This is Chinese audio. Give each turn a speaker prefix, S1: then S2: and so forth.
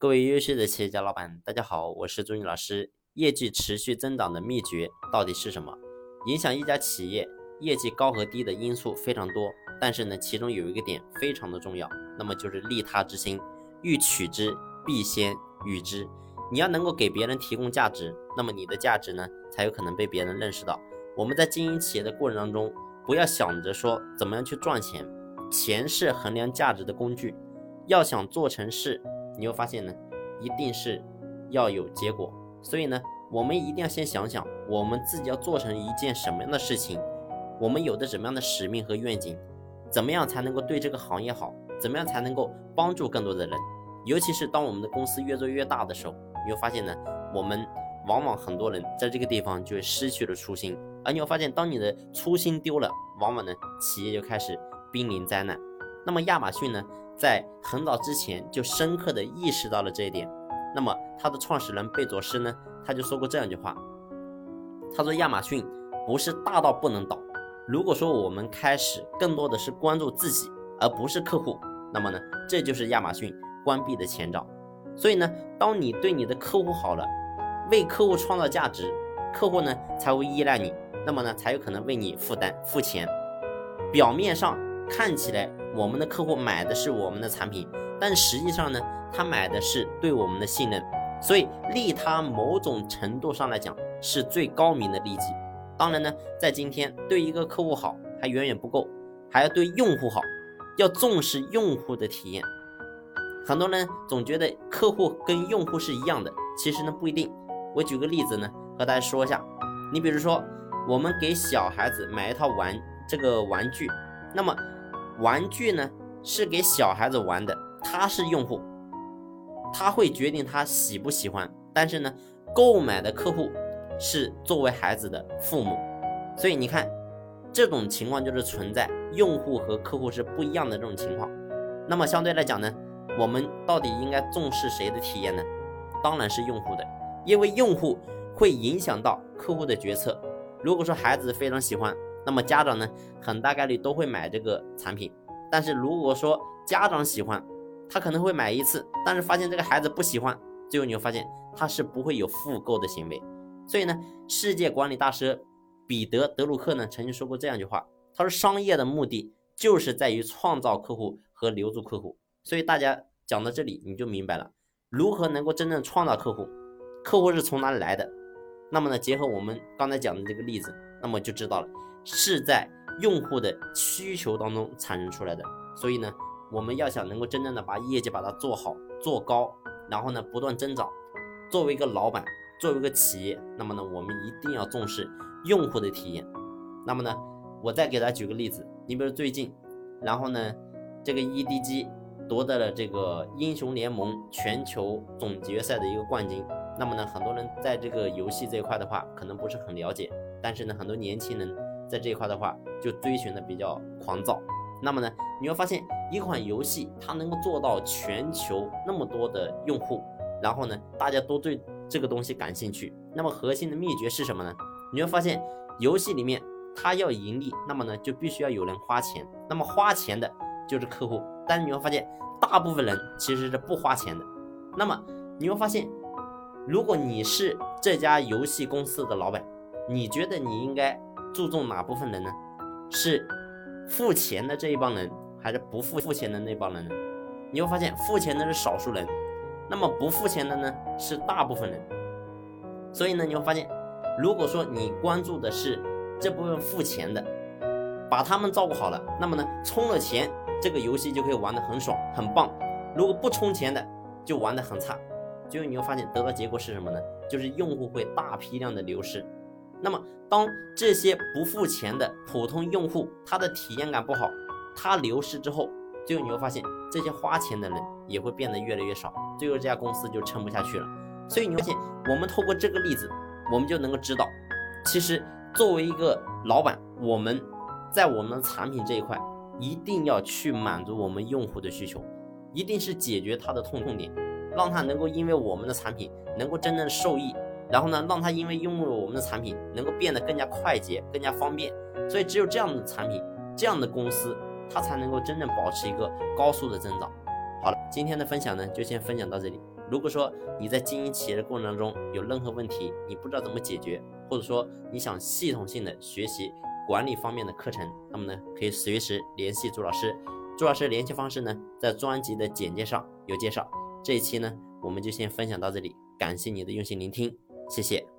S1: 各位优秀的企业家老板，大家好，我是朱毅老师。业绩持续增长的秘诀到底是什么？影响一家企业业绩高和低的因素非常多，但是呢，其中有一个点非常的重要，那么就是利他之心。欲取之，必先予之。你要能够给别人提供价值，那么你的价值呢，才有可能被别人认识到。我们在经营企业的过程当中，不要想着说怎么样去赚钱，钱是衡量价值的工具。要想做成事，你会发现呢，一定是要有结果。所以呢，我们一定要先想想，我们自己要做成一件什么样的事情，我们有的什么样的使命和愿景，怎么样才能够对这个行业好，怎么样才能够帮助更多的人。尤其是当我们的公司越做越大的时候，你会发现呢，我们往往很多人在这个地方就会失去了初心。而你会发现，当你的初心丢了，往往呢，企业就开始濒临灾难。那么亚马逊呢？在很早之前就深刻的意识到了这一点，那么他的创始人贝佐斯呢，他就说过这样一句话，他说亚马逊不是大到不能倒，如果说我们开始更多的是关注自己而不是客户，那么呢，这就是亚马逊关闭的前兆。所以呢，当你对你的客户好了，为客户创造价值，客户呢才会依赖你，那么呢才有可能为你负担付钱。表面上看起来。我们的客户买的是我们的产品，但实际上呢，他买的是对我们的信任，所以利他某种程度上来讲是最高明的利己。当然呢，在今天对一个客户好还远远不够，还要对用户好，要重视用户的体验。很多人总觉得客户跟用户是一样的，其实呢不一定。我举个例子呢，和大家说一下。你比如说，我们给小孩子买一套玩这个玩具，那么。玩具呢是给小孩子玩的，他是用户，他会决定他喜不喜欢。但是呢，购买的客户是作为孩子的父母，所以你看，这种情况就是存在用户和客户是不一样的这种情况。那么相对来讲呢，我们到底应该重视谁的体验呢？当然是用户的，因为用户会影响到客户的决策。如果说孩子非常喜欢。那么家长呢，很大概率都会买这个产品，但是如果说家长喜欢，他可能会买一次，但是发现这个孩子不喜欢，最后你会发现他是不会有复购的行为。所以呢，世界管理大师彼得德鲁克呢曾经说过这样一句话，他说商业的目的就是在于创造客户和留住客户。所以大家讲到这里你就明白了，如何能够真正创造客户，客户是从哪里来的？那么呢，结合我们刚才讲的这个例子，那么就知道了。是在用户的需求当中产生出来的，所以呢，我们要想能够真正的把业绩把它做好做高，然后呢不断增长，作为一个老板，作为一个企业，那么呢我们一定要重视用户的体验。那么呢，我再给大家举个例子，你比如最近，然后呢，这个 EDG 夺得了这个英雄联盟全球总决赛的一个冠军。那么呢，很多人在这个游戏这一块的话，可能不是很了解，但是呢，很多年轻人。在这一块的话，就追寻的比较狂躁。那么呢，你会发现一款游戏它能够做到全球那么多的用户，然后呢，大家都对这个东西感兴趣。那么核心的秘诀是什么呢？你会发现游戏里面它要盈利，那么呢就必须要有人花钱。那么花钱的就是客户。但是你会发现大部分人其实是不花钱的。那么你会发现，如果你是这家游戏公司的老板，你觉得你应该？注重哪部分人呢？是付钱的这一帮人，还是不付付钱的那帮人呢？你会发现，付钱的是少数人，那么不付钱的呢是大部分人。所以呢，你会发现，如果说你关注的是这部分付钱的，把他们照顾好了，那么呢，充了钱，这个游戏就可以玩得很爽很棒。如果不充钱的，就玩得很差。最后你会发现，得到结果是什么呢？就是用户会大批量的流失。那么，当这些不付钱的普通用户，他的体验感不好，他流失之后，最后你会发现，这些花钱的人也会变得越来越少，最后这家公司就撑不下去了。所以你发现，我们透过这个例子，我们就能够知道，其实作为一个老板，我们在我们的产品这一块，一定要去满足我们用户的需求，一定是解决他的痛痛点，让他能够因为我们的产品能够真正受益。然后呢，让他因为拥有我们的产品，能够变得更加快捷、更加方便。所以，只有这样的产品、这样的公司，它才能够真正保持一个高速的增长。好了，今天的分享呢，就先分享到这里。如果说你在经营企业的过程当中有任何问题，你不知道怎么解决，或者说你想系统性的学习管理方面的课程，那么呢，可以随时联系朱老师。朱老师联系方式呢，在专辑的简介上有介绍。这一期呢，我们就先分享到这里，感谢你的用心聆听，谢谢。